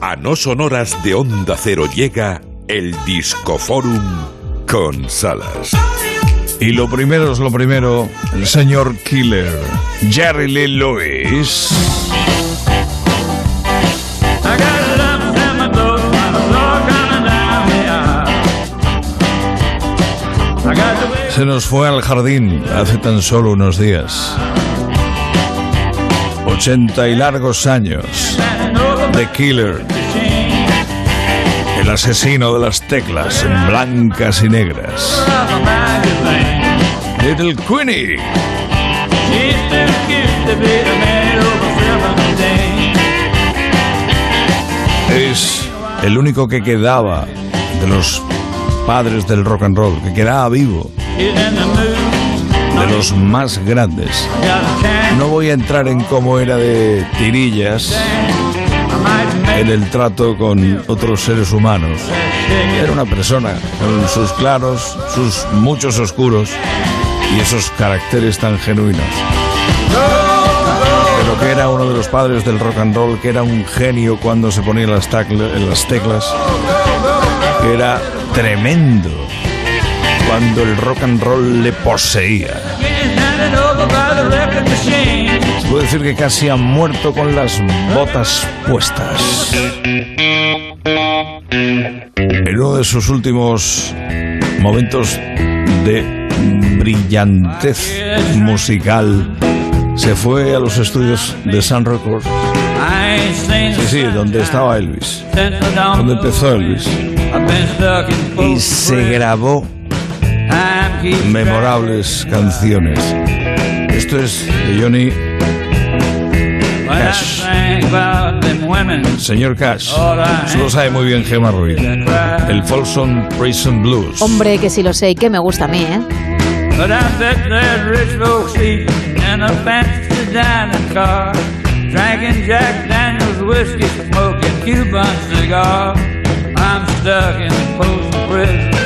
A no sonoras de Onda Cero llega el Discoforum con Salas. Y lo primero es lo primero, el señor Killer, Jerry Lee Lewis. Se nos fue al jardín hace tan solo unos días. 80 y largos años. The Killer. El asesino de las teclas blancas y negras. Little Queenie. Es el único que quedaba de los padres del rock and roll, que quedaba vivo. De los más grandes. No voy a entrar en cómo era de tirillas en el trato con otros seres humanos. Era una persona con sus claros, sus muchos oscuros y esos caracteres tan genuinos. Pero que era uno de los padres del rock and roll, que era un genio cuando se ponía las, las teclas, que era tremendo cuando el rock and roll le poseía. Decir que casi ha muerto con las botas puestas. En uno de sus últimos momentos de brillantez musical, se fue a los estudios de Sun Records. Sí, sí, donde estaba Elvis. Donde empezó Elvis. Y se grabó memorables canciones. Esto es de Johnny Cash. Señor Cash, eso lo sabe muy bien Gemma Ruiz. El Folsom Prison Blues. Hombre, que sí lo sé y que me gusta a mí, ¿eh? Drinking Jack Daniels whiskey, smoking Cuban cigar. I'm stuck in Folsom Prison.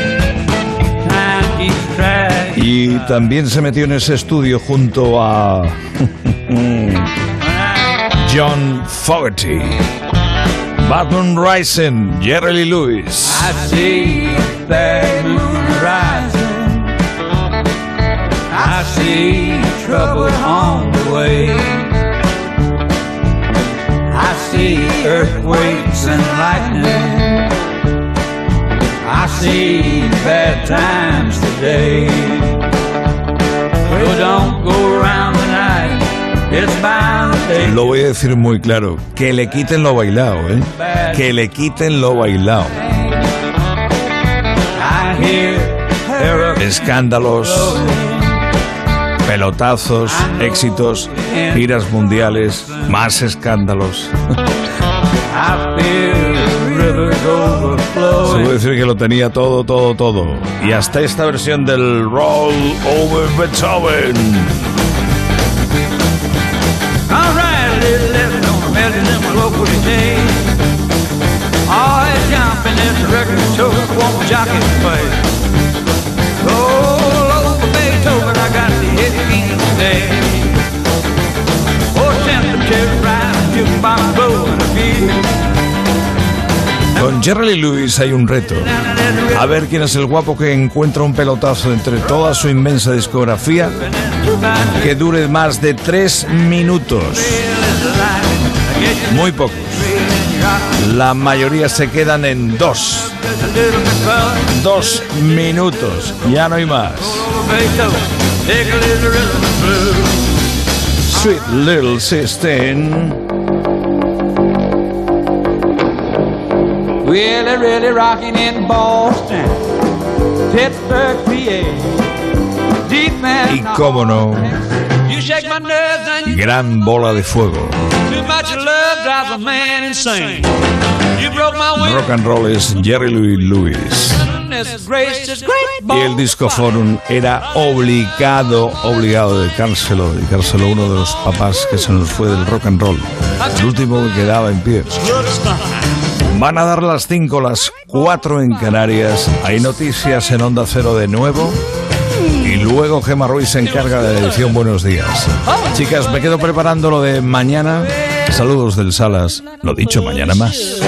Y también se metió en ese estudio junto a John Fogerty, Batman Rising, Jerry Lee Lewis. I see that moon rising. I see trouble on the way. I see earthquakes and lightning. I see bad times today. Well, don't go around the night. It's to Lo voy a decir muy claro, que le quiten lo bailado, ¿eh? Que le quiten lo bailado. Escándalos, pelotazos, éxitos, giras mundiales, más escándalos. Se puede decir que lo tenía todo, todo, todo. Y hasta esta versión del Roll Over Beethoven. All right, little left on in my local jumping the record took, jockey but. Con Jerry Lewis hay un reto. A ver quién es el guapo que encuentra un pelotazo entre toda su inmensa discografía que dure más de tres minutos. Muy pocos. La mayoría se quedan en dos. Dos minutos. Ya no hay más. Sweet Little Sister. Really, really rocking in Boston, Pittsburgh, PA. Deep man, y cómo no, gran bola de fuego. Rock and roll es Jerry Louis Lewis. Y el Disco Forum era obligado, obligado de dedicárselo, dedicárselo a uno de los papás que se nos fue del rock and roll, el último que quedaba en pie. Van a dar las 5, las 4 en Canarias. Hay noticias en Onda Cero de nuevo. Y luego Gemma Ruiz se encarga de la edición Buenos Días. Chicas, me quedo preparando lo de mañana Saludos del Salas. Lo dicho, mañana más.